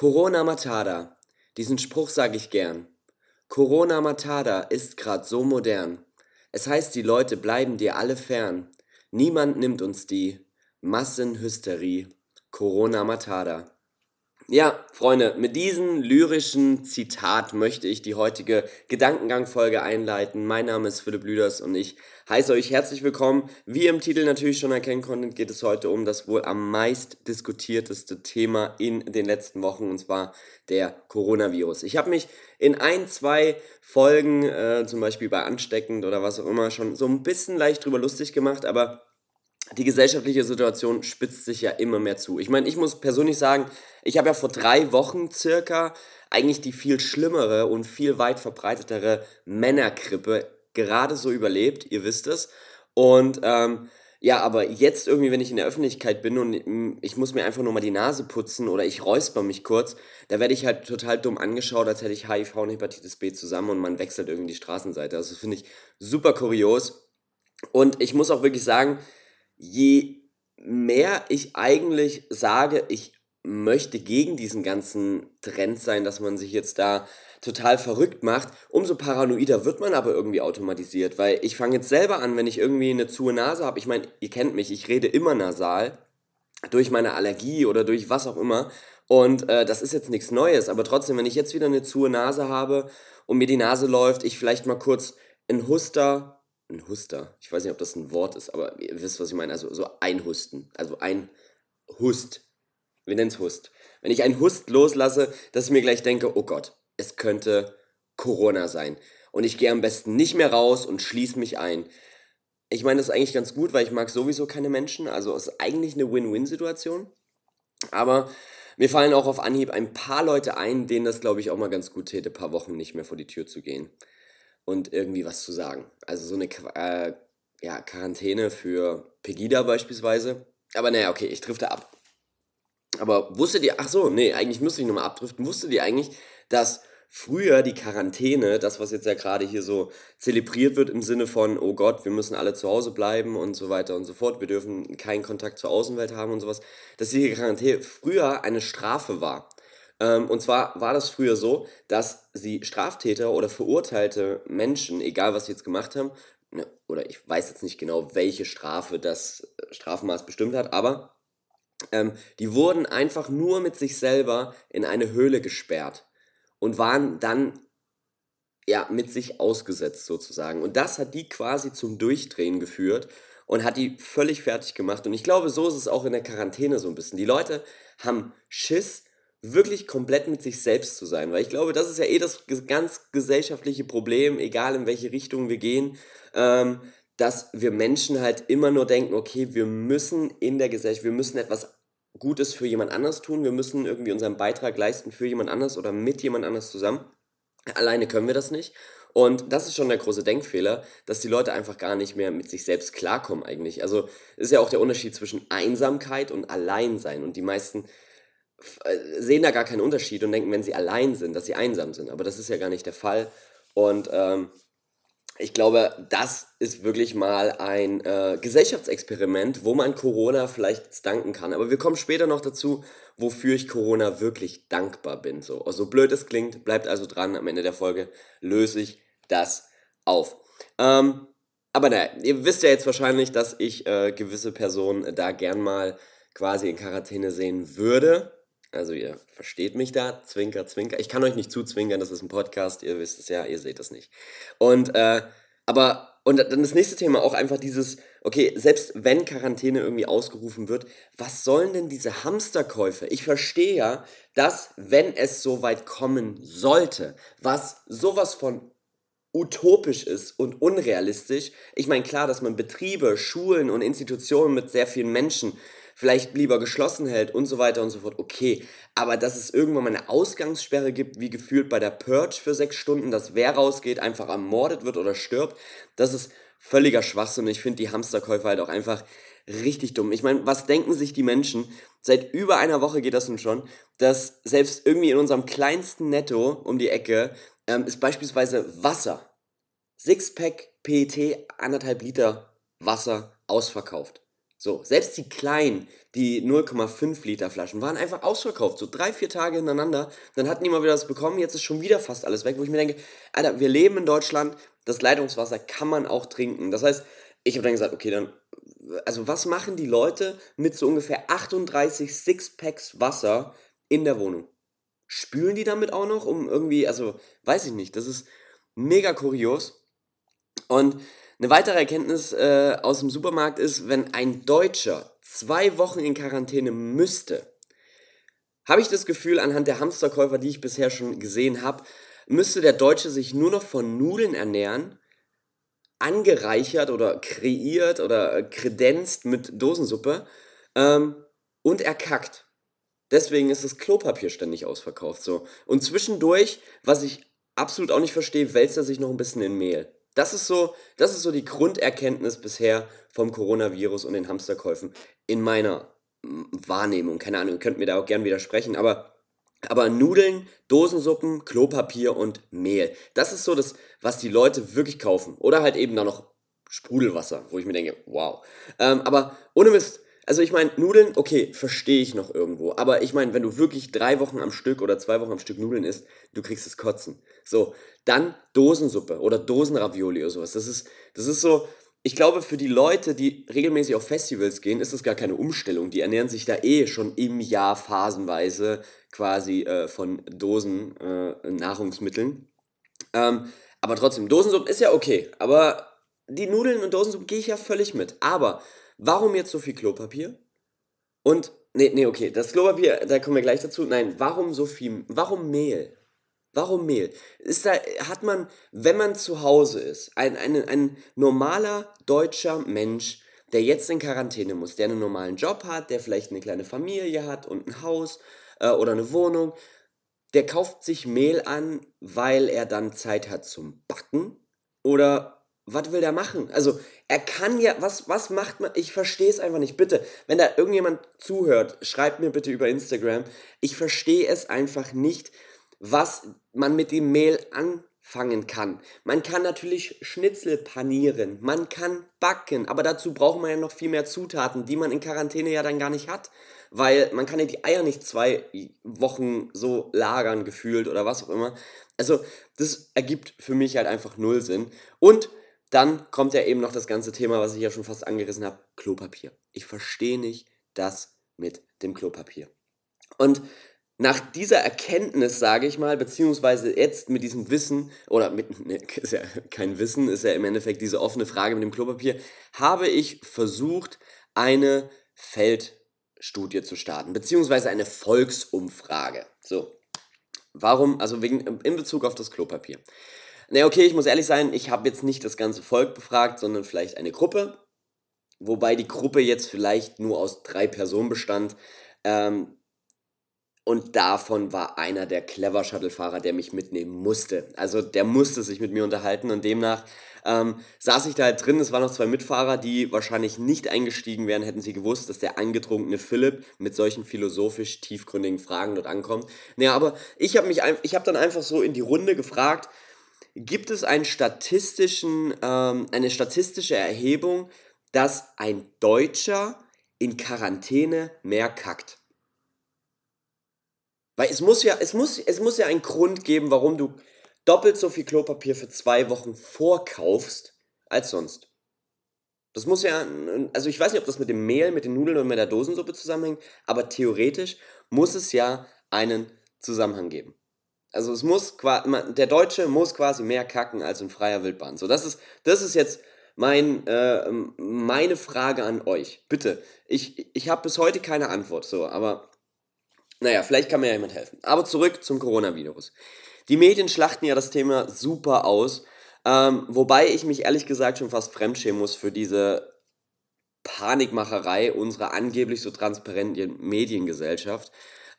Corona Matada. Diesen Spruch sage ich gern. Corona Matada ist grad so modern. Es heißt, die Leute bleiben dir alle fern. Niemand nimmt uns die Massenhysterie. Corona Matada. Ja, Freunde, mit diesem lyrischen Zitat möchte ich die heutige Gedankengangfolge einleiten. Mein Name ist Philipp Lüders und ich heiße euch herzlich willkommen. Wie ihr im Titel natürlich schon erkennen konntet, geht es heute um das wohl am meist diskutierteste Thema in den letzten Wochen und zwar der Coronavirus. Ich habe mich in ein, zwei Folgen, äh, zum Beispiel bei Ansteckend oder was auch immer, schon so ein bisschen leicht drüber lustig gemacht, aber die gesellschaftliche Situation spitzt sich ja immer mehr zu. Ich meine, ich muss persönlich sagen, ich habe ja vor drei Wochen circa eigentlich die viel schlimmere und viel weit verbreitetere Männergrippe gerade so überlebt, ihr wisst es. Und ähm, ja, aber jetzt irgendwie, wenn ich in der Öffentlichkeit bin und ich muss mir einfach nur mal die Nase putzen oder ich räusper mich kurz, da werde ich halt total dumm angeschaut, als hätte ich HIV und Hepatitis B zusammen und man wechselt irgendwie die Straßenseite. Also das finde ich super kurios. Und ich muss auch wirklich sagen, je mehr ich eigentlich sage, ich möchte gegen diesen ganzen Trend sein, dass man sich jetzt da total verrückt macht, umso paranoider wird man aber irgendwie automatisiert, weil ich fange jetzt selber an, wenn ich irgendwie eine zuhe Nase habe, ich meine, ihr kennt mich, ich rede immer nasal, durch meine Allergie oder durch was auch immer. Und äh, das ist jetzt nichts Neues, aber trotzdem, wenn ich jetzt wieder eine zuhe Nase habe und mir die Nase läuft, ich vielleicht mal kurz ein Huster ein Huster. Ich weiß nicht, ob das ein Wort ist, aber ihr wisst, was ich meine. Also so ein Husten. Also ein Hust. Wir nennen es Hust. Wenn ich einen Hust loslasse, dass ich mir gleich denke, oh Gott, es könnte Corona sein. Und ich gehe am besten nicht mehr raus und schließe mich ein. Ich meine, das ist eigentlich ganz gut, weil ich mag sowieso keine Menschen. Also es ist eigentlich eine Win-Win-Situation. Aber mir fallen auch auf Anhieb ein paar Leute ein, denen das, glaube ich, auch mal ganz gut täte, ein paar Wochen nicht mehr vor die Tür zu gehen und irgendwie was zu sagen. Also so eine äh, ja, Quarantäne für Pegida beispielsweise. Aber naja, okay, ich drifte ab. Aber wusstet ihr, ach so, nee, eigentlich müsste ich nochmal abdriften, wusstet ihr eigentlich, dass früher die Quarantäne, das was jetzt ja gerade hier so zelebriert wird im Sinne von, oh Gott, wir müssen alle zu Hause bleiben und so weiter und so fort, wir dürfen keinen Kontakt zur Außenwelt haben und sowas, dass die Quarantäne früher eine Strafe war. Ähm, und zwar war das früher so, dass sie Straftäter oder verurteilte Menschen, egal was sie jetzt gemacht haben, ne, oder ich weiß jetzt nicht genau, welche Strafe das äh, Strafmaß bestimmt hat, aber ähm, die wurden einfach nur mit sich selber in eine Höhle gesperrt und waren dann ja mit sich ausgesetzt sozusagen. Und das hat die quasi zum Durchdrehen geführt und hat die völlig fertig gemacht. Und ich glaube, so ist es auch in der Quarantäne so ein bisschen. Die Leute haben Schiss, wirklich komplett mit sich selbst zu sein. Weil ich glaube, das ist ja eh das ganz gesellschaftliche Problem, egal in welche Richtung wir gehen, ähm, dass wir Menschen halt immer nur denken, okay, wir müssen in der Gesellschaft, wir müssen etwas Gutes für jemand anders tun, wir müssen irgendwie unseren Beitrag leisten für jemand anders oder mit jemand anders zusammen. Alleine können wir das nicht. Und das ist schon der große Denkfehler, dass die Leute einfach gar nicht mehr mit sich selbst klarkommen eigentlich. Also ist ja auch der Unterschied zwischen Einsamkeit und Alleinsein. Und die meisten sehen da gar keinen Unterschied und denken, wenn sie allein sind, dass sie einsam sind. Aber das ist ja gar nicht der Fall. Und ähm, ich glaube, das ist wirklich mal ein äh, Gesellschaftsexperiment, wo man Corona vielleicht danken kann. Aber wir kommen später noch dazu, wofür ich Corona wirklich dankbar bin. So, so blöd es klingt, bleibt also dran. Am Ende der Folge löse ich das auf. Ähm, aber naja, ihr wisst ja jetzt wahrscheinlich, dass ich äh, gewisse Personen da gern mal quasi in Quarantäne sehen würde. Also ihr versteht mich da, Zwinker, Zwinker. Ich kann euch nicht zuzwinkern, das ist ein Podcast, ihr wisst es ja, ihr seht es nicht. Und, äh, aber, und dann das nächste Thema auch einfach dieses, okay, selbst wenn Quarantäne irgendwie ausgerufen wird, was sollen denn diese Hamsterkäufe? Ich verstehe ja, dass, wenn es so weit kommen sollte, was sowas von utopisch ist und unrealistisch. Ich meine, klar, dass man Betriebe, Schulen und Institutionen mit sehr vielen Menschen vielleicht lieber geschlossen hält und so weiter und so fort, okay. Aber dass es irgendwann mal eine Ausgangssperre gibt, wie gefühlt bei der Purge für sechs Stunden, dass wer rausgeht, einfach ermordet wird oder stirbt, das ist völliger Schwachsinn. Ich finde die Hamsterkäufe halt auch einfach richtig dumm. Ich meine, was denken sich die Menschen? Seit über einer Woche geht das nun schon, dass selbst irgendwie in unserem kleinsten Netto um die Ecke ähm, ist beispielsweise Wasser. Sixpack PET, anderthalb Liter Wasser ausverkauft. So, selbst die kleinen, die 0,5 Liter Flaschen, waren einfach ausverkauft. So drei, vier Tage hintereinander. Dann hatten die mal wieder was bekommen. Jetzt ist schon wieder fast alles weg, wo ich mir denke, Alter, wir leben in Deutschland. Das Leitungswasser kann man auch trinken. Das heißt, ich habe dann gesagt, okay, dann, also was machen die Leute mit so ungefähr 38 Sixpacks Wasser in der Wohnung? Spülen die damit auch noch, um irgendwie, also weiß ich nicht, das ist mega kurios. Und eine weitere Erkenntnis äh, aus dem Supermarkt ist, wenn ein Deutscher zwei Wochen in Quarantäne müsste, habe ich das Gefühl, anhand der Hamsterkäufer, die ich bisher schon gesehen habe, müsste der Deutsche sich nur noch von Nudeln ernähren, angereichert oder kreiert oder kredenzt mit Dosensuppe ähm, und erkackt. Deswegen ist das Klopapier ständig ausverkauft. So. Und zwischendurch, was ich absolut auch nicht verstehe, wälzt er sich noch ein bisschen in Mehl. Das ist so, das ist so die Grunderkenntnis bisher vom Coronavirus und den Hamsterkäufen in meiner mm, Wahrnehmung. Keine Ahnung, ihr könnt mir da auch gern widersprechen, aber, aber Nudeln, Dosensuppen, Klopapier und Mehl. Das ist so das, was die Leute wirklich kaufen. Oder halt eben da noch Sprudelwasser, wo ich mir denke, wow. Ähm, aber ohne Mist, also ich meine, Nudeln, okay, verstehe ich noch irgendwo. Aber ich meine, wenn du wirklich drei Wochen am Stück oder zwei Wochen am Stück Nudeln isst, du kriegst es kotzen. So, dann Dosensuppe oder Dosenravioli oder sowas. Das ist, das ist so, ich glaube, für die Leute, die regelmäßig auf Festivals gehen, ist das gar keine Umstellung. Die ernähren sich da eh schon im Jahr phasenweise quasi äh, von Dosen äh, Nahrungsmitteln. Ähm, aber trotzdem, Dosensuppe ist ja okay. Aber die Nudeln und Dosensuppe gehe ich ja völlig mit. Aber warum jetzt so viel Klopapier? Und, nee, nee, okay, das Klopapier, da kommen wir gleich dazu. Nein, warum so viel, warum Mehl? Warum Mehl? Ist da, hat man, wenn man zu Hause ist, ein, ein, ein normaler deutscher Mensch, der jetzt in Quarantäne muss, der einen normalen Job hat, der vielleicht eine kleine Familie hat und ein Haus äh, oder eine Wohnung, der kauft sich Mehl an, weil er dann Zeit hat zum Backen? Oder was will der machen? Also, er kann ja, was, was macht man? Ich verstehe es einfach nicht. Bitte, wenn da irgendjemand zuhört, schreibt mir bitte über Instagram. Ich verstehe es einfach nicht, was man mit dem Mehl anfangen kann. Man kann natürlich Schnitzel panieren, man kann backen, aber dazu braucht man ja noch viel mehr Zutaten, die man in Quarantäne ja dann gar nicht hat. Weil man kann ja die Eier nicht zwei Wochen so lagern gefühlt oder was auch immer. Also das ergibt für mich halt einfach null Sinn. Und dann kommt ja eben noch das ganze Thema, was ich ja schon fast angerissen habe, Klopapier. Ich verstehe nicht das mit dem Klopapier. Und nach dieser Erkenntnis, sage ich mal, beziehungsweise jetzt mit diesem Wissen, oder mit, ne, ist ja kein Wissen, ist ja im Endeffekt diese offene Frage mit dem Klopapier, habe ich versucht, eine Feldstudie zu starten, beziehungsweise eine Volksumfrage. So, warum, also wegen, in Bezug auf das Klopapier. Ne, okay, ich muss ehrlich sein, ich habe jetzt nicht das ganze Volk befragt, sondern vielleicht eine Gruppe, wobei die Gruppe jetzt vielleicht nur aus drei Personen bestand. Ähm, und davon war einer der Clever Shuttle-Fahrer, der mich mitnehmen musste. Also der musste sich mit mir unterhalten und demnach ähm, saß ich da halt drin. Es waren noch zwei Mitfahrer, die wahrscheinlich nicht eingestiegen wären, hätten sie gewusst, dass der angetrunkene Philipp mit solchen philosophisch tiefgründigen Fragen dort ankommt. Naja, aber ich habe mich, ich habe dann einfach so in die Runde gefragt, gibt es einen statistischen, ähm, eine statistische Erhebung, dass ein Deutscher in Quarantäne mehr kackt? Weil es muss ja, es muss, es muss ja einen Grund geben, warum du doppelt so viel Klopapier für zwei Wochen vorkaufst als sonst. Das muss ja, also ich weiß nicht, ob das mit dem Mehl, mit den Nudeln und mit der Dosensuppe zusammenhängt, aber theoretisch muss es ja einen Zusammenhang geben. Also es muss der Deutsche muss quasi mehr kacken als in freier Wildbahn. So, das ist, das ist jetzt mein, äh, meine Frage an euch. Bitte, ich, ich habe bis heute keine Antwort, so, aber naja, vielleicht kann mir ja jemand helfen. Aber zurück zum Coronavirus. Die Medien schlachten ja das Thema super aus, ähm, wobei ich mich ehrlich gesagt schon fast fremdschämen muss für diese Panikmacherei unserer angeblich so transparenten Mediengesellschaft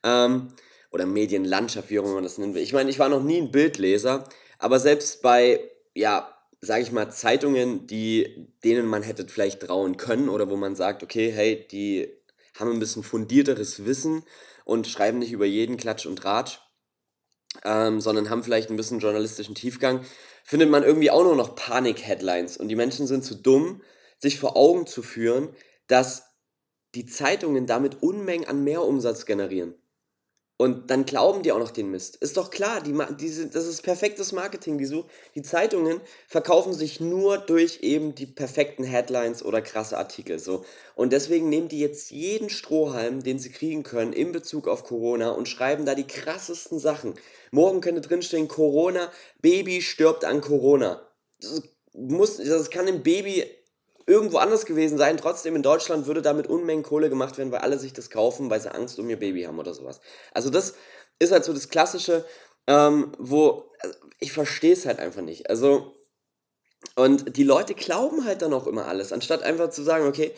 ähm, oder Medienlandschaft, wie auch immer man das nennen will. Ich meine, ich war noch nie ein Bildleser, aber selbst bei, ja, sage ich mal, Zeitungen, die, denen man hätte vielleicht trauen können oder wo man sagt, okay, hey, die haben ein bisschen fundierteres Wissen, und schreiben nicht über jeden Klatsch und Ratsch, ähm, sondern haben vielleicht ein bisschen journalistischen Tiefgang, findet man irgendwie auch nur noch Panik-Headlines. Und die Menschen sind zu dumm, sich vor Augen zu führen, dass die Zeitungen damit Unmengen an Mehrumsatz generieren. Und dann glauben die auch noch den Mist. Ist doch klar, die, die das ist perfektes Marketing. Die, so, die Zeitungen verkaufen sich nur durch eben die perfekten Headlines oder krasse Artikel. So. Und deswegen nehmen die jetzt jeden Strohhalm, den sie kriegen können, in Bezug auf Corona und schreiben da die krassesten Sachen. Morgen könnte drinstehen, Corona, Baby stirbt an Corona. Das, muss, das kann ein Baby irgendwo anders gewesen sein. Trotzdem in Deutschland würde damit Unmengen Kohle gemacht werden, weil alle sich das kaufen, weil sie Angst um ihr Baby haben oder sowas. Also das ist halt so das Klassische, ähm, wo also ich verstehe es halt einfach nicht. Also und die Leute glauben halt dann auch immer alles, anstatt einfach zu sagen, okay,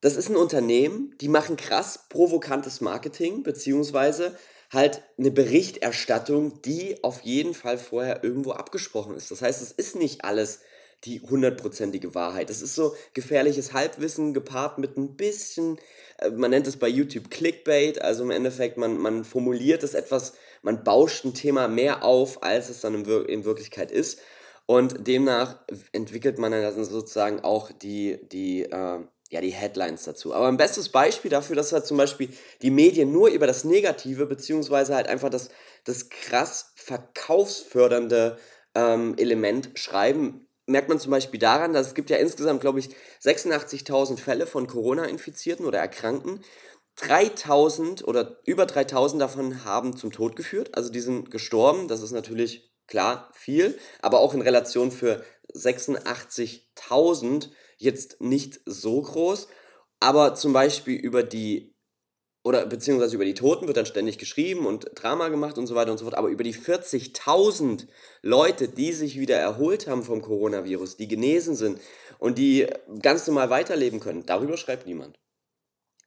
das ist ein Unternehmen, die machen krass provokantes Marketing, beziehungsweise halt eine Berichterstattung, die auf jeden Fall vorher irgendwo abgesprochen ist. Das heißt, es ist nicht alles die hundertprozentige Wahrheit. Das ist so gefährliches Halbwissen gepaart mit ein bisschen, äh, man nennt es bei YouTube Clickbait, also im Endeffekt, man, man formuliert es etwas, man bauscht ein Thema mehr auf, als es dann in, Wir in Wirklichkeit ist. Und demnach entwickelt man dann sozusagen auch die, die, äh, ja, die Headlines dazu. Aber ein bestes Beispiel dafür, dass halt zum Beispiel die Medien nur über das Negative, beziehungsweise halt einfach das, das krass verkaufsfördernde ähm, Element schreiben, merkt man zum Beispiel daran, dass es gibt ja insgesamt, glaube ich, 86.000 Fälle von Corona-Infizierten oder Erkrankten. 3000 oder über 3000 davon haben zum Tod geführt, also die sind gestorben. Das ist natürlich klar viel, aber auch in Relation für 86.000 jetzt nicht so groß. Aber zum Beispiel über die oder beziehungsweise über die Toten wird dann ständig geschrieben und Drama gemacht und so weiter und so fort, aber über die 40.000 Leute, die sich wieder erholt haben vom Coronavirus, die genesen sind und die ganz normal weiterleben können, darüber schreibt niemand.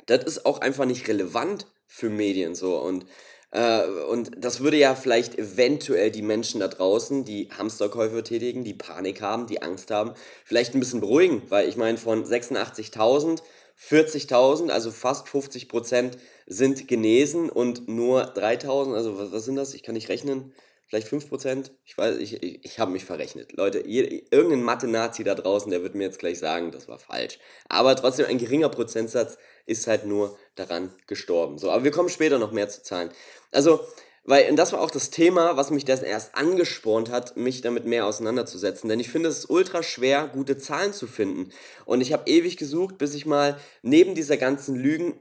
Das ist auch einfach nicht relevant für Medien so. Und äh, und das würde ja vielleicht eventuell die Menschen da draußen, die Hamsterkäufe tätigen, die Panik haben, die Angst haben, vielleicht ein bisschen beruhigen, weil ich meine, von 86.000 40.000, also fast 50 Prozent, sind genesen und nur 3.000, also was, was, sind das? Ich kann nicht rechnen. Vielleicht 5 Prozent? Ich weiß, ich, ich, ich habe mich verrechnet. Leute, je, irgendein Mathe-Nazi da draußen, der wird mir jetzt gleich sagen, das war falsch. Aber trotzdem, ein geringer Prozentsatz ist halt nur daran gestorben. So, aber wir kommen später noch mehr zu Zahlen. Also, weil, und das war auch das Thema, was mich das erst angespornt hat, mich damit mehr auseinanderzusetzen. Denn ich finde es ultra schwer, gute Zahlen zu finden. Und ich habe ewig gesucht, bis ich mal neben dieser ganzen Lügen,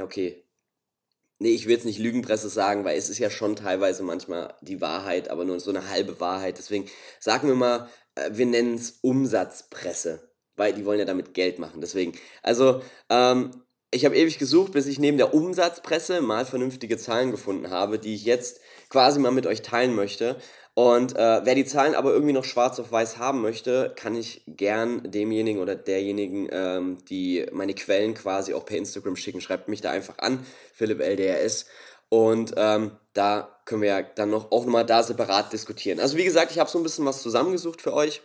okay, nee, ich will jetzt nicht Lügenpresse sagen, weil es ist ja schon teilweise manchmal die Wahrheit, aber nur so eine halbe Wahrheit. Deswegen sagen wir mal, äh, wir nennen es Umsatzpresse, weil die wollen ja damit Geld machen. Deswegen, also, ähm, ich habe ewig gesucht, bis ich neben der Umsatzpresse mal vernünftige Zahlen gefunden habe, die ich jetzt quasi mal mit euch teilen möchte. Und äh, wer die Zahlen aber irgendwie noch schwarz auf weiß haben möchte, kann ich gern demjenigen oder derjenigen, ähm, die meine Quellen quasi auch per Instagram schicken, schreibt mich da einfach an, Philipp LDRS. Und ähm, da können wir ja dann noch auch nochmal da separat diskutieren. Also wie gesagt, ich habe so ein bisschen was zusammengesucht für euch.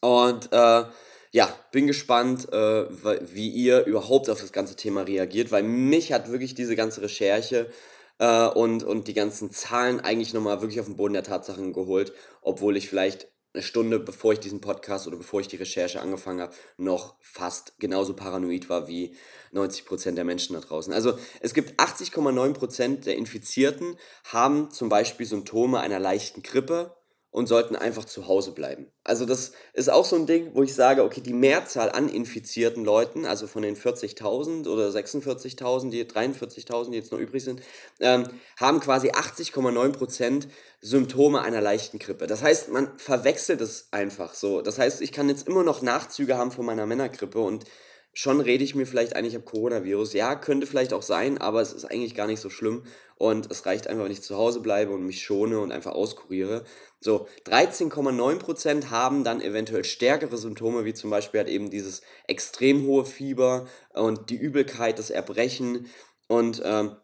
Und äh, ja, bin gespannt, äh, wie ihr überhaupt auf das ganze Thema reagiert, weil mich hat wirklich diese ganze Recherche äh, und, und die ganzen Zahlen eigentlich nochmal wirklich auf den Boden der Tatsachen geholt, obwohl ich vielleicht eine Stunde bevor ich diesen Podcast oder bevor ich die Recherche angefangen habe, noch fast genauso paranoid war wie 90% der Menschen da draußen. Also es gibt 80,9% der Infizierten haben zum Beispiel Symptome einer leichten Grippe und sollten einfach zu Hause bleiben. Also das ist auch so ein Ding, wo ich sage, okay, die Mehrzahl an infizierten Leuten, also von den 40.000 oder 46.000, die 43.000, die jetzt noch übrig sind, ähm, haben quasi 80,9% Symptome einer leichten Grippe. Das heißt, man verwechselt es einfach so. Das heißt, ich kann jetzt immer noch Nachzüge haben von meiner Männergrippe und schon rede ich mir vielleicht eigentlich ab Coronavirus. Ja, könnte vielleicht auch sein, aber es ist eigentlich gar nicht so schlimm. Und es reicht einfach, wenn ich zu Hause bleibe und mich schone und einfach auskuriere. So, 13,9% haben dann eventuell stärkere Symptome, wie zum Beispiel halt eben dieses extrem hohe Fieber und die Übelkeit, das Erbrechen. Und ähm,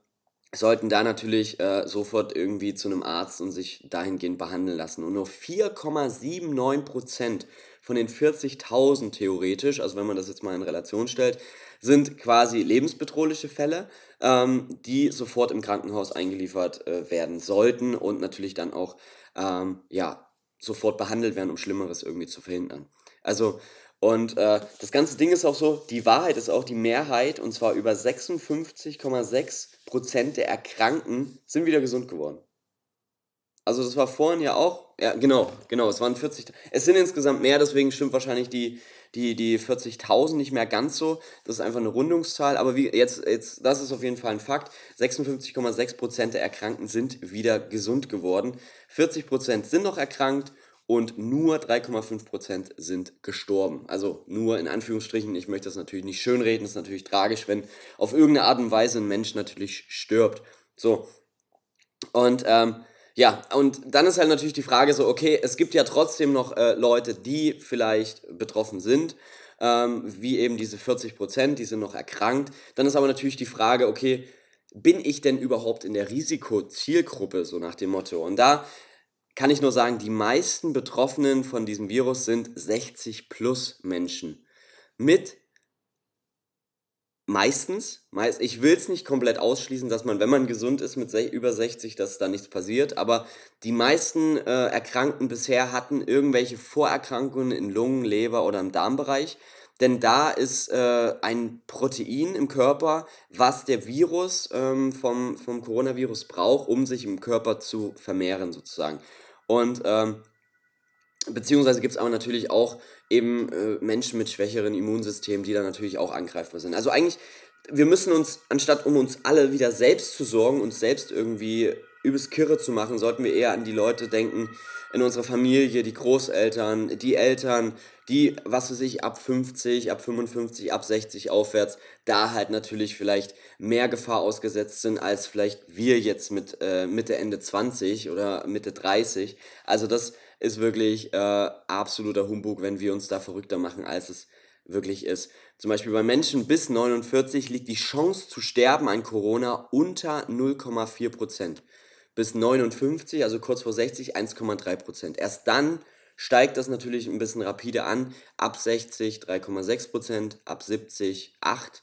sollten da natürlich äh, sofort irgendwie zu einem Arzt und sich dahingehend behandeln lassen. Und nur 4,79% von den 40.000 theoretisch, also wenn man das jetzt mal in Relation stellt, sind quasi lebensbedrohliche Fälle, ähm, die sofort im Krankenhaus eingeliefert äh, werden sollten und natürlich dann auch ähm, ja, sofort behandelt werden, um Schlimmeres irgendwie zu verhindern. Also, Und äh, das ganze Ding ist auch so, die Wahrheit ist auch die Mehrheit, und zwar über 56,6% der Erkrankten sind wieder gesund geworden. Also das war vorhin ja auch, ja genau, genau, es waren 40, es sind insgesamt mehr, deswegen stimmt wahrscheinlich die, die, die 40.000 nicht mehr ganz so, das ist einfach eine Rundungszahl, aber wie, jetzt, jetzt, das ist auf jeden Fall ein Fakt, 56,6% der Erkrankten sind wieder gesund geworden, 40% sind noch erkrankt und nur 3,5% sind gestorben. Also nur in Anführungsstrichen, ich möchte das natürlich nicht schönreden, das ist natürlich tragisch, wenn auf irgendeine Art und Weise ein Mensch natürlich stirbt. So. Und ähm, ja, und dann ist halt natürlich die Frage so, okay, es gibt ja trotzdem noch äh, Leute, die vielleicht betroffen sind, ähm, wie eben diese 40 Prozent, die sind noch erkrankt. Dann ist aber natürlich die Frage, okay, bin ich denn überhaupt in der Risikozielgruppe, so nach dem Motto? Und da kann ich nur sagen, die meisten Betroffenen von diesem Virus sind 60 plus Menschen mit Meistens, meist, ich will es nicht komplett ausschließen, dass man, wenn man gesund ist mit über 60, dass da nichts passiert, aber die meisten äh, Erkrankten bisher hatten irgendwelche Vorerkrankungen in Lungen, Leber oder im Darmbereich, denn da ist äh, ein Protein im Körper, was der Virus ähm, vom, vom Coronavirus braucht, um sich im Körper zu vermehren sozusagen. Und ähm, beziehungsweise gibt es aber natürlich auch eben äh, Menschen mit schwächeren Immunsystemen, die da natürlich auch angreifbar sind. Also eigentlich, wir müssen uns, anstatt um uns alle wieder selbst zu sorgen, uns selbst irgendwie übelst kirre zu machen, sollten wir eher an die Leute denken in unserer Familie, die Großeltern, die Eltern, die, was weiß ich, ab 50, ab 55, ab 60 aufwärts, da halt natürlich vielleicht mehr Gefahr ausgesetzt sind, als vielleicht wir jetzt mit äh, Mitte, Ende 20 oder Mitte 30. Also das ist wirklich äh, absoluter Humbug, wenn wir uns da verrückter machen, als es wirklich ist. Zum Beispiel bei Menschen bis 49 liegt die Chance zu sterben an Corona unter 0,4%. Bis 59, also kurz vor 60, 1,3%. Erst dann steigt das natürlich ein bisschen rapide an. Ab 60 3,6%, ab 70 8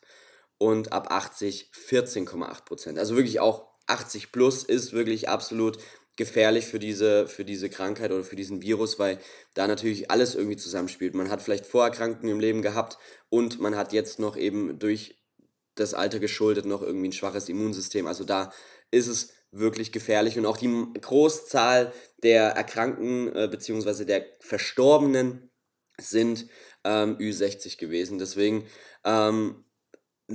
und ab 80 14,8%. Also wirklich auch 80 plus ist wirklich absolut gefährlich für diese, für diese Krankheit oder für diesen Virus, weil da natürlich alles irgendwie zusammenspielt. Man hat vielleicht Vorerkrankungen im Leben gehabt und man hat jetzt noch eben durch das Alter geschuldet noch irgendwie ein schwaches Immunsystem. Also da ist es wirklich gefährlich und auch die Großzahl der Erkrankten äh, bzw. der Verstorbenen sind ähm, Ü60 gewesen. Deswegen ähm,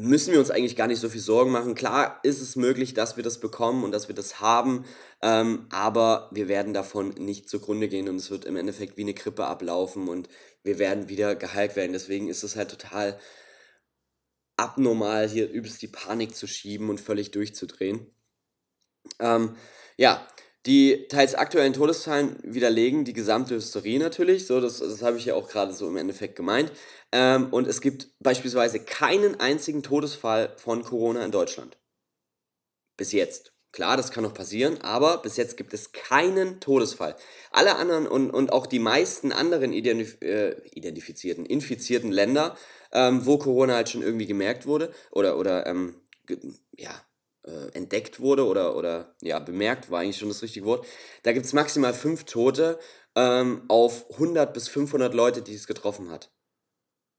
müssen wir uns eigentlich gar nicht so viel Sorgen machen. Klar ist es möglich, dass wir das bekommen und dass wir das haben, ähm, aber wir werden davon nicht zugrunde gehen und es wird im Endeffekt wie eine Grippe ablaufen und wir werden wieder geheilt werden. Deswegen ist es halt total abnormal, hier übelst die Panik zu schieben und völlig durchzudrehen. Ähm, ja, die teils aktuellen Todeszahlen widerlegen die gesamte Hysterie natürlich, so das, das habe ich ja auch gerade so im Endeffekt gemeint. Ähm, und es gibt beispielsweise keinen einzigen Todesfall von Corona in Deutschland. Bis jetzt. Klar, das kann noch passieren, aber bis jetzt gibt es keinen Todesfall. Alle anderen und, und auch die meisten anderen identif äh, identifizierten, infizierten Länder, ähm, wo Corona halt schon irgendwie gemerkt wurde oder, oder ähm, ja, äh, entdeckt wurde oder, oder ja, bemerkt, war eigentlich schon das richtige Wort. Da gibt es maximal fünf Tote ähm, auf 100 bis 500 Leute, die es getroffen hat.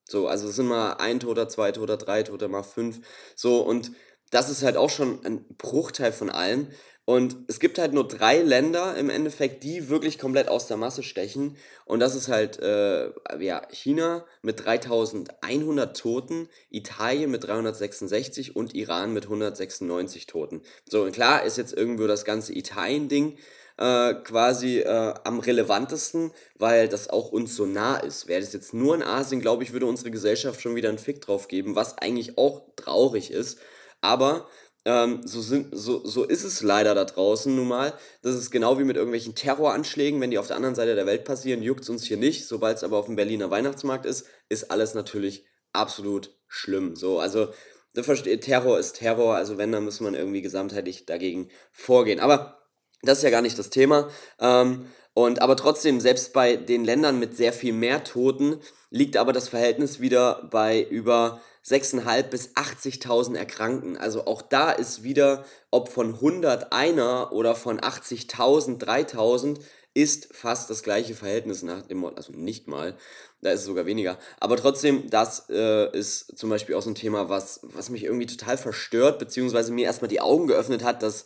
So, also es sind mal ein Toter, zwei Toter, drei Toter, mal fünf. So, und das ist halt auch schon ein Bruchteil von allem. Und es gibt halt nur drei Länder im Endeffekt, die wirklich komplett aus der Masse stechen. Und das ist halt äh, ja, China mit 3100 Toten, Italien mit 366 und Iran mit 196 Toten. So, und klar ist jetzt irgendwo das ganze Italien-Ding äh, quasi äh, am relevantesten, weil das auch uns so nah ist. Wäre das jetzt nur in Asien, glaube ich, würde unsere Gesellschaft schon wieder einen Fick drauf geben, was eigentlich auch traurig ist. Aber ähm, so, sind, so, so ist es leider da draußen nun mal. Das ist genau wie mit irgendwelchen Terroranschlägen, wenn die auf der anderen Seite der Welt passieren, juckt es uns hier nicht. Sobald es aber auf dem Berliner Weihnachtsmarkt ist, ist alles natürlich absolut schlimm. So, also Terror ist Terror, also wenn, dann muss man irgendwie gesamtheitlich dagegen vorgehen. Aber das ist ja gar nicht das Thema. Ähm, und aber trotzdem, selbst bei den Ländern mit sehr viel mehr Toten, liegt aber das Verhältnis wieder bei über 6.500 bis 80.000 Erkrankten. Also auch da ist wieder, ob von 100 einer oder von 80.000 3000, ist fast das gleiche Verhältnis nach dem Mord, also nicht mal, da ist es sogar weniger. Aber trotzdem, das äh, ist zum Beispiel auch so ein Thema, was, was mich irgendwie total verstört, beziehungsweise mir erstmal die Augen geöffnet hat, dass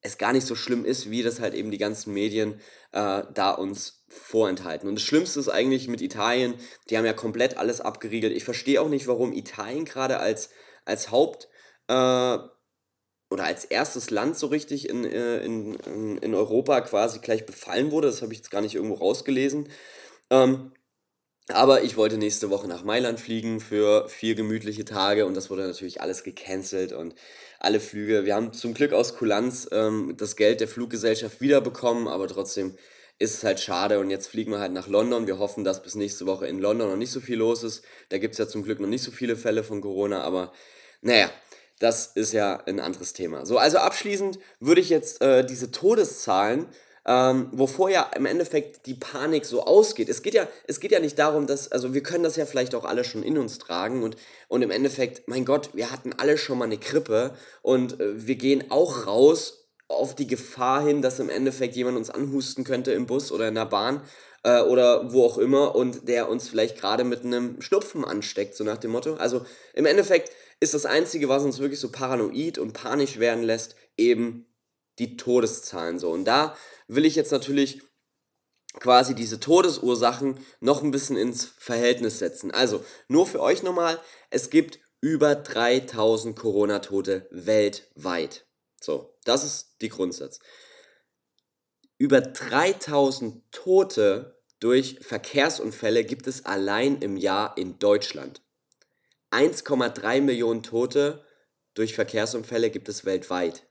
es gar nicht so schlimm ist, wie das halt eben die ganzen Medien äh, da uns vorenthalten. Und das Schlimmste ist eigentlich mit Italien, die haben ja komplett alles abgeriegelt. Ich verstehe auch nicht, warum Italien gerade als, als Haupt- äh, oder als erstes Land so richtig in, äh, in, in, Europa quasi gleich befallen wurde. Das habe ich jetzt gar nicht irgendwo rausgelesen. Ähm, aber ich wollte nächste Woche nach Mailand fliegen für vier gemütliche Tage und das wurde natürlich alles gecancelt und alle Flüge. Wir haben zum Glück aus Kulanz ähm, das Geld der Fluggesellschaft wiederbekommen, aber trotzdem ist es halt schade und jetzt fliegen wir halt nach London. Wir hoffen, dass bis nächste Woche in London noch nicht so viel los ist. Da gibt es ja zum Glück noch nicht so viele Fälle von Corona, aber naja, das ist ja ein anderes Thema. So, also abschließend würde ich jetzt äh, diese Todeszahlen, ähm, wovor ja im Endeffekt die Panik so ausgeht. Es geht ja, es geht ja nicht darum, dass, also wir können das ja vielleicht auch alle schon in uns tragen und, und im Endeffekt, mein Gott, wir hatten alle schon mal eine Grippe und äh, wir gehen auch raus auf die Gefahr hin, dass im Endeffekt jemand uns anhusten könnte im Bus oder in der Bahn äh, oder wo auch immer und der uns vielleicht gerade mit einem Schnupfen ansteckt, so nach dem Motto. Also im Endeffekt ist das Einzige, was uns wirklich so paranoid und panisch werden lässt, eben die Todeszahlen so. Und da will ich jetzt natürlich quasi diese Todesursachen noch ein bisschen ins Verhältnis setzen. Also, nur für euch nochmal, es gibt über 3000 Corona-Tote weltweit. So, das ist die Grundsatz. Über 3000 Tote durch Verkehrsunfälle gibt es allein im Jahr in Deutschland. 1,3 Millionen Tote durch Verkehrsunfälle gibt es weltweit.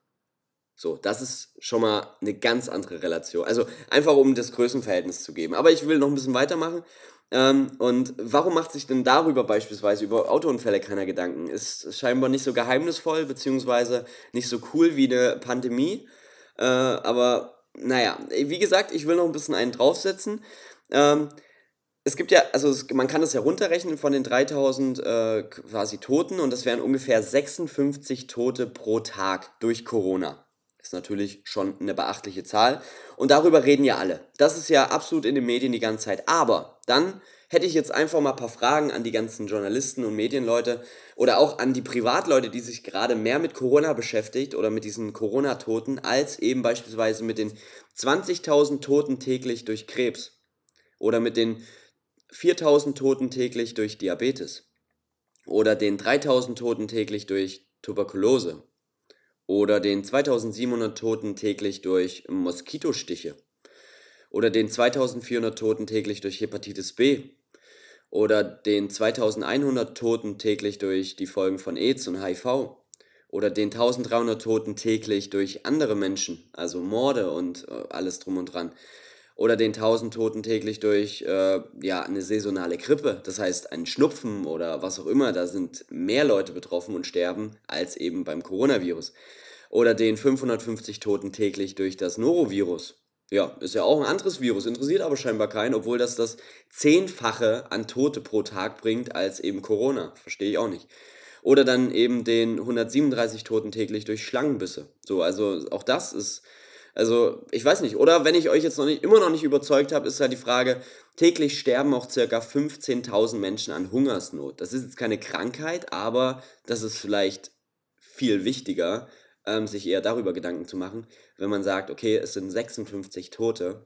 So, das ist schon mal eine ganz andere Relation. Also einfach um das Größenverhältnis zu geben. Aber ich will noch ein bisschen weitermachen. Ähm, und warum macht sich denn darüber beispielsweise über Autounfälle keiner Gedanken? Ist scheinbar nicht so geheimnisvoll, beziehungsweise nicht so cool wie eine Pandemie. Äh, aber naja, wie gesagt, ich will noch ein bisschen einen draufsetzen. Ähm, es gibt ja, also es, man kann das ja runterrechnen von den 3000 äh, quasi Toten und das wären ungefähr 56 Tote pro Tag durch Corona. Ist natürlich schon eine beachtliche Zahl. Und darüber reden ja alle. Das ist ja absolut in den Medien die ganze Zeit. Aber dann hätte ich jetzt einfach mal ein paar Fragen an die ganzen Journalisten und Medienleute oder auch an die Privatleute, die sich gerade mehr mit Corona beschäftigt oder mit diesen Corona-Toten, als eben beispielsweise mit den 20.000 Toten täglich durch Krebs oder mit den 4.000 Toten täglich durch Diabetes oder den 3.000 Toten täglich durch Tuberkulose oder den 2700 Toten täglich durch Moskitostiche oder den 2400 Toten täglich durch Hepatitis B oder den 2100 Toten täglich durch die Folgen von AIDS und HIV oder den 1300 Toten täglich durch andere Menschen, also Morde und äh, alles drum und dran oder den 1000 Toten täglich durch äh, ja, eine saisonale Grippe, das heißt ein Schnupfen oder was auch immer, da sind mehr Leute betroffen und sterben als eben beim Coronavirus. Oder den 550 Toten täglich durch das Norovirus. Ja, ist ja auch ein anderes Virus, interessiert aber scheinbar keinen, obwohl das das Zehnfache an Tote pro Tag bringt als eben Corona. Verstehe ich auch nicht. Oder dann eben den 137 Toten täglich durch Schlangenbisse. So, also auch das ist also, ich weiß nicht. Oder wenn ich euch jetzt noch nicht, immer noch nicht überzeugt habe, ist halt die Frage, täglich sterben auch ca. 15.000 Menschen an Hungersnot. Das ist jetzt keine Krankheit, aber das ist vielleicht viel wichtiger, ähm, sich eher darüber Gedanken zu machen, wenn man sagt, okay, es sind 56 Tote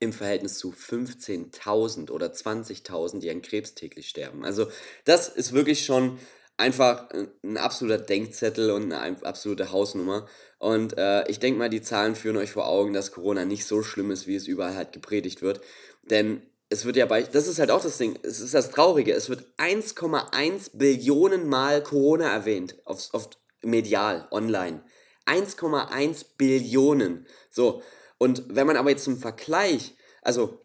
im Verhältnis zu 15.000 oder 20.000, die an Krebs täglich sterben. Also das ist wirklich schon einfach ein absoluter Denkzettel und eine absolute Hausnummer. Und äh, ich denke mal, die Zahlen führen euch vor Augen, dass Corona nicht so schlimm ist, wie es überall halt gepredigt wird. Denn es wird ja bei, das ist halt auch das Ding, es ist das Traurige, es wird 1,1 Billionen Mal Corona erwähnt, auf, auf medial, online. 1,1 Billionen. So, und wenn man aber jetzt zum Vergleich, also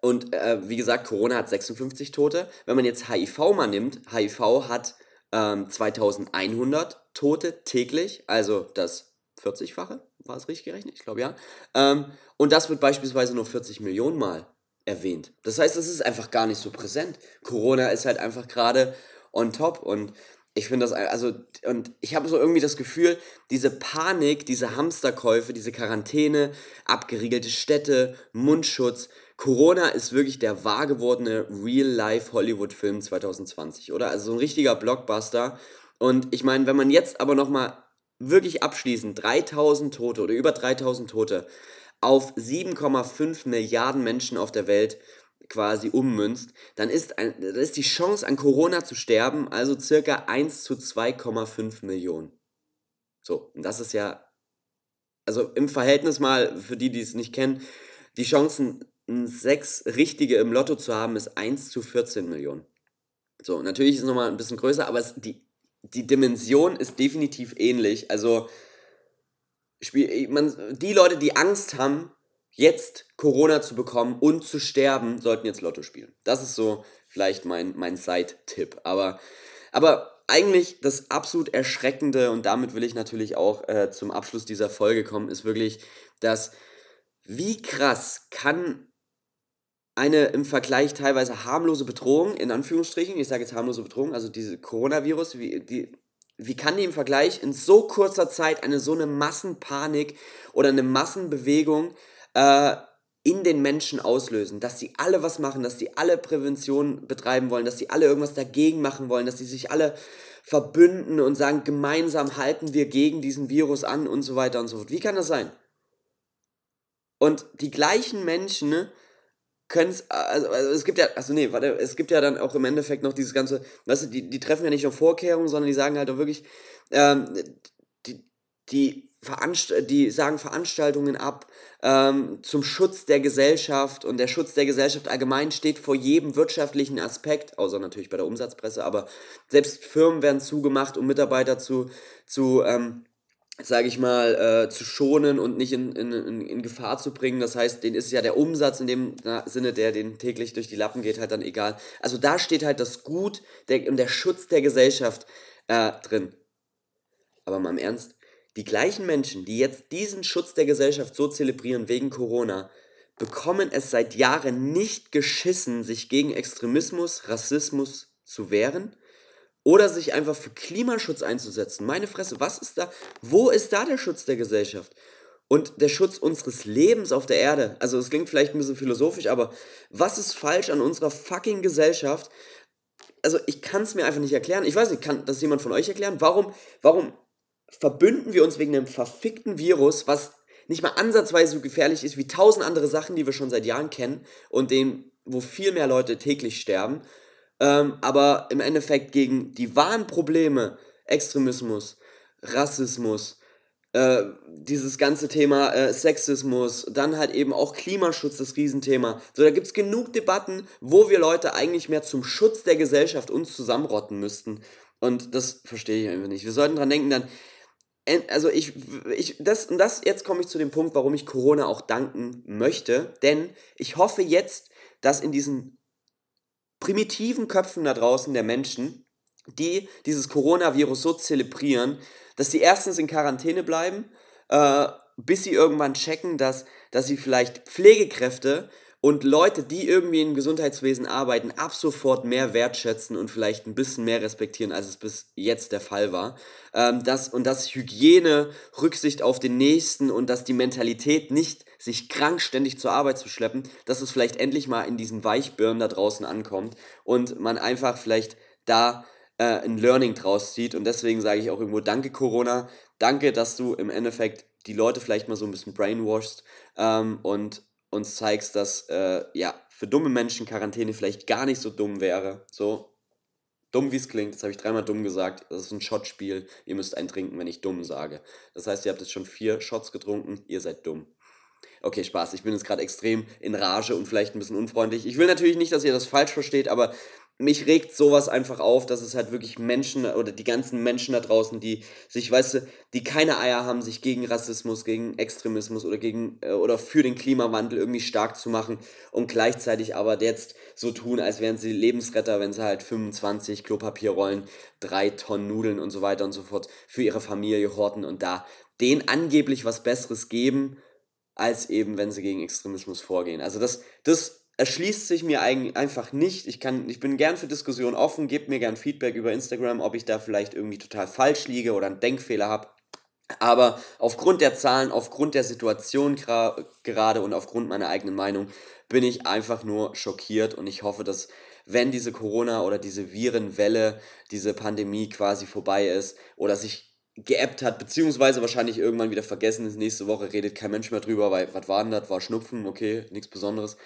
und äh, wie gesagt, Corona hat 56 Tote. Wenn man jetzt HIV mal nimmt, HIV hat ähm, 2100 Tote täglich, also das 40-fache, war es richtig gerechnet? Ich glaube ja. Ähm, und das wird beispielsweise nur 40 Millionen Mal erwähnt. Das heißt, es ist einfach gar nicht so präsent. Corona ist halt einfach gerade on top und ich finde das, also, und ich habe so irgendwie das Gefühl, diese Panik, diese Hamsterkäufe, diese Quarantäne, abgeriegelte Städte, Mundschutz, Corona ist wirklich der wahr gewordene Real-Life-Hollywood-Film 2020, oder? Also so ein richtiger Blockbuster. Und ich meine, wenn man jetzt aber nochmal wirklich abschließend 3000 Tote oder über 3000 Tote auf 7,5 Milliarden Menschen auf der Welt quasi ummünzt, dann ist, ein, dann ist die Chance an Corona zu sterben also circa 1 zu 2,5 Millionen. So, und das ist ja, also im Verhältnis mal, für die, die es nicht kennen, die Chancen, sechs Richtige im Lotto zu haben, ist 1 zu 14 Millionen. So, natürlich ist es nochmal ein bisschen größer, aber es, die, die Dimension ist definitiv ähnlich. Also, Spiel, man, die Leute, die Angst haben, jetzt Corona zu bekommen und zu sterben, sollten jetzt Lotto spielen. Das ist so vielleicht mein, mein Side-Tipp. Aber, aber eigentlich das absolut Erschreckende, und damit will ich natürlich auch äh, zum Abschluss dieser Folge kommen, ist wirklich, dass wie krass kann eine im Vergleich teilweise harmlose Bedrohung, in Anführungsstrichen, ich sage jetzt harmlose Bedrohung, also diese Coronavirus, wie, die, wie kann die im Vergleich in so kurzer Zeit eine so eine Massenpanik oder eine Massenbewegung äh, in den Menschen auslösen, dass sie alle was machen, dass sie alle Prävention betreiben wollen, dass sie alle irgendwas dagegen machen wollen, dass sie sich alle verbünden und sagen, gemeinsam halten wir gegen diesen Virus an und so weiter und so fort. Wie kann das sein? Und die gleichen Menschen ne, können es, also, also, es gibt ja, also nee, warte, es gibt ja dann auch im Endeffekt noch dieses ganze, weißt du, die, die treffen ja nicht nur Vorkehrungen, sondern die sagen halt auch wirklich, ähm, die, die, Veranst die sagen Veranstaltungen ab ähm, zum Schutz der Gesellschaft und der Schutz der Gesellschaft allgemein steht vor jedem wirtschaftlichen Aspekt, außer natürlich bei der Umsatzpresse, aber selbst Firmen werden zugemacht, um Mitarbeiter zu, zu ähm, sage ich mal, äh, zu schonen und nicht in, in, in, Gefahr zu bringen. Das heißt, denen ist ja der Umsatz in dem Sinne, der den täglich durch die Lappen geht, halt dann egal. Also da steht halt das Gut der, und der Schutz der Gesellschaft äh, drin. Aber mal im Ernst, die gleichen Menschen, die jetzt diesen Schutz der Gesellschaft so zelebrieren wegen Corona, bekommen es seit Jahren nicht geschissen, sich gegen Extremismus, Rassismus zu wehren oder sich einfach für Klimaschutz einzusetzen. Meine Fresse, was ist da? Wo ist da der Schutz der Gesellschaft? Und der Schutz unseres Lebens auf der Erde. Also es klingt vielleicht ein bisschen philosophisch, aber was ist falsch an unserer fucking Gesellschaft? Also ich kann es mir einfach nicht erklären. Ich weiß nicht, kann das jemand von euch erklären? Warum, warum verbünden wir uns wegen einem verfickten Virus, was nicht mal ansatzweise so gefährlich ist wie tausend andere Sachen, die wir schon seit Jahren kennen und dem, wo viel mehr Leute täglich sterben? Ähm, aber im Endeffekt gegen die wahren Probleme, Extremismus, Rassismus, äh, dieses ganze Thema äh, Sexismus, dann halt eben auch Klimaschutz, das Riesenthema. So, da gibt es genug Debatten, wo wir Leute eigentlich mehr zum Schutz der Gesellschaft uns zusammenrotten müssten. Und das verstehe ich einfach nicht. Wir sollten dran denken, dann, also ich, ich, das, und das, jetzt komme ich zu dem Punkt, warum ich Corona auch danken möchte, denn ich hoffe jetzt, dass in diesen primitiven Köpfen da draußen der Menschen, die dieses Coronavirus so zelebrieren, dass sie erstens in Quarantäne bleiben, äh, bis sie irgendwann checken, dass, dass sie vielleicht Pflegekräfte und Leute, die irgendwie im Gesundheitswesen arbeiten, ab sofort mehr wertschätzen und vielleicht ein bisschen mehr respektieren, als es bis jetzt der Fall war. Ähm, das, und dass Hygiene, Rücksicht auf den Nächsten und dass die Mentalität nicht sich krank ständig zur Arbeit zu schleppen, dass es vielleicht endlich mal in diesen Weichbirnen da draußen ankommt und man einfach vielleicht da äh, ein Learning draus zieht. Und deswegen sage ich auch irgendwo, danke Corona, danke, dass du im Endeffekt die Leute vielleicht mal so ein bisschen brainwashst ähm, und uns zeigst, dass äh, ja für dumme Menschen Quarantäne vielleicht gar nicht so dumm wäre. So dumm wie es klingt, das habe ich dreimal dumm gesagt. Das ist ein Shotspiel. Ihr müsst einen trinken, wenn ich dumm sage. Das heißt, ihr habt jetzt schon vier Shots getrunken. Ihr seid dumm. Okay, Spaß. Ich bin jetzt gerade extrem in Rage und vielleicht ein bisschen unfreundlich. Ich will natürlich nicht, dass ihr das falsch versteht, aber mich regt sowas einfach auf, dass es halt wirklich Menschen oder die ganzen Menschen da draußen, die sich, weißt du, die keine Eier haben, sich gegen Rassismus, gegen Extremismus oder gegen äh, oder für den Klimawandel irgendwie stark zu machen und gleichzeitig aber jetzt so tun, als wären sie Lebensretter, wenn sie halt 25 Klopapierrollen, drei Tonnen Nudeln und so weiter und so fort für ihre Familie horten und da denen angeblich was Besseres geben, als eben wenn sie gegen Extremismus vorgehen. Also das, das erschließt sich mir einfach nicht. Ich, kann, ich bin gern für Diskussionen offen, gebt mir gern Feedback über Instagram, ob ich da vielleicht irgendwie total falsch liege oder einen Denkfehler habe. Aber aufgrund der Zahlen, aufgrund der Situation gerade und aufgrund meiner eigenen Meinung bin ich einfach nur schockiert und ich hoffe, dass wenn diese Corona oder diese Virenwelle, diese Pandemie quasi vorbei ist oder sich geappt hat, beziehungsweise wahrscheinlich irgendwann wieder vergessen ist, nächste Woche redet kein Mensch mehr drüber, weil was war denn das? War Schnupfen, okay, nichts Besonderes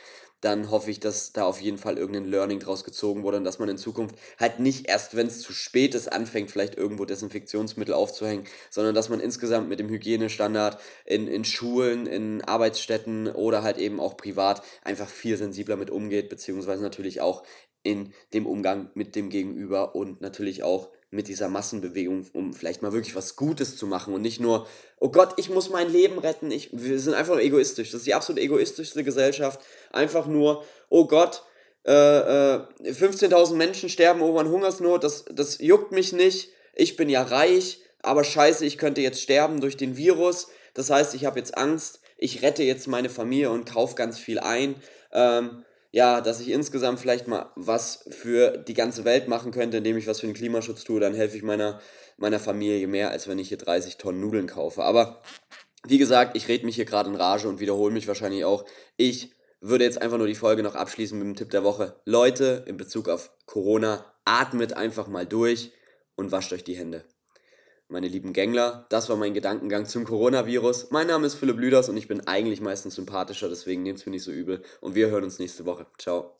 dann hoffe ich, dass da auf jeden Fall irgendein Learning draus gezogen wurde und dass man in Zukunft halt nicht erst, wenn es zu spät ist, anfängt, vielleicht irgendwo Desinfektionsmittel aufzuhängen, sondern dass man insgesamt mit dem Hygienestandard in, in Schulen, in Arbeitsstätten oder halt eben auch privat einfach viel sensibler mit umgeht, beziehungsweise natürlich auch in dem Umgang mit dem Gegenüber und natürlich auch mit dieser Massenbewegung, um vielleicht mal wirklich was Gutes zu machen und nicht nur, oh Gott, ich muss mein Leben retten. Ich, wir sind einfach egoistisch. Das ist die absolut egoistischste Gesellschaft. Einfach nur, oh Gott, äh, äh, 15.000 Menschen sterben ohne Hungersnot, das, das juckt mich nicht. Ich bin ja reich, aber scheiße, ich könnte jetzt sterben durch den Virus. Das heißt, ich habe jetzt Angst, ich rette jetzt meine Familie und kaufe ganz viel ein. Ähm, ja, dass ich insgesamt vielleicht mal was für die ganze Welt machen könnte, indem ich was für den Klimaschutz tue, dann helfe ich meiner, meiner Familie mehr, als wenn ich hier 30 Tonnen Nudeln kaufe. Aber wie gesagt, ich rede mich hier gerade in Rage und wiederhole mich wahrscheinlich auch. Ich würde jetzt einfach nur die Folge noch abschließen mit dem Tipp der Woche. Leute, in Bezug auf Corona, atmet einfach mal durch und wascht euch die Hände meine lieben Gängler. Das war mein Gedankengang zum Coronavirus. Mein Name ist Philipp Lüders und ich bin eigentlich meistens sympathischer, deswegen nehmt es mir nicht so übel. Und wir hören uns nächste Woche. Ciao.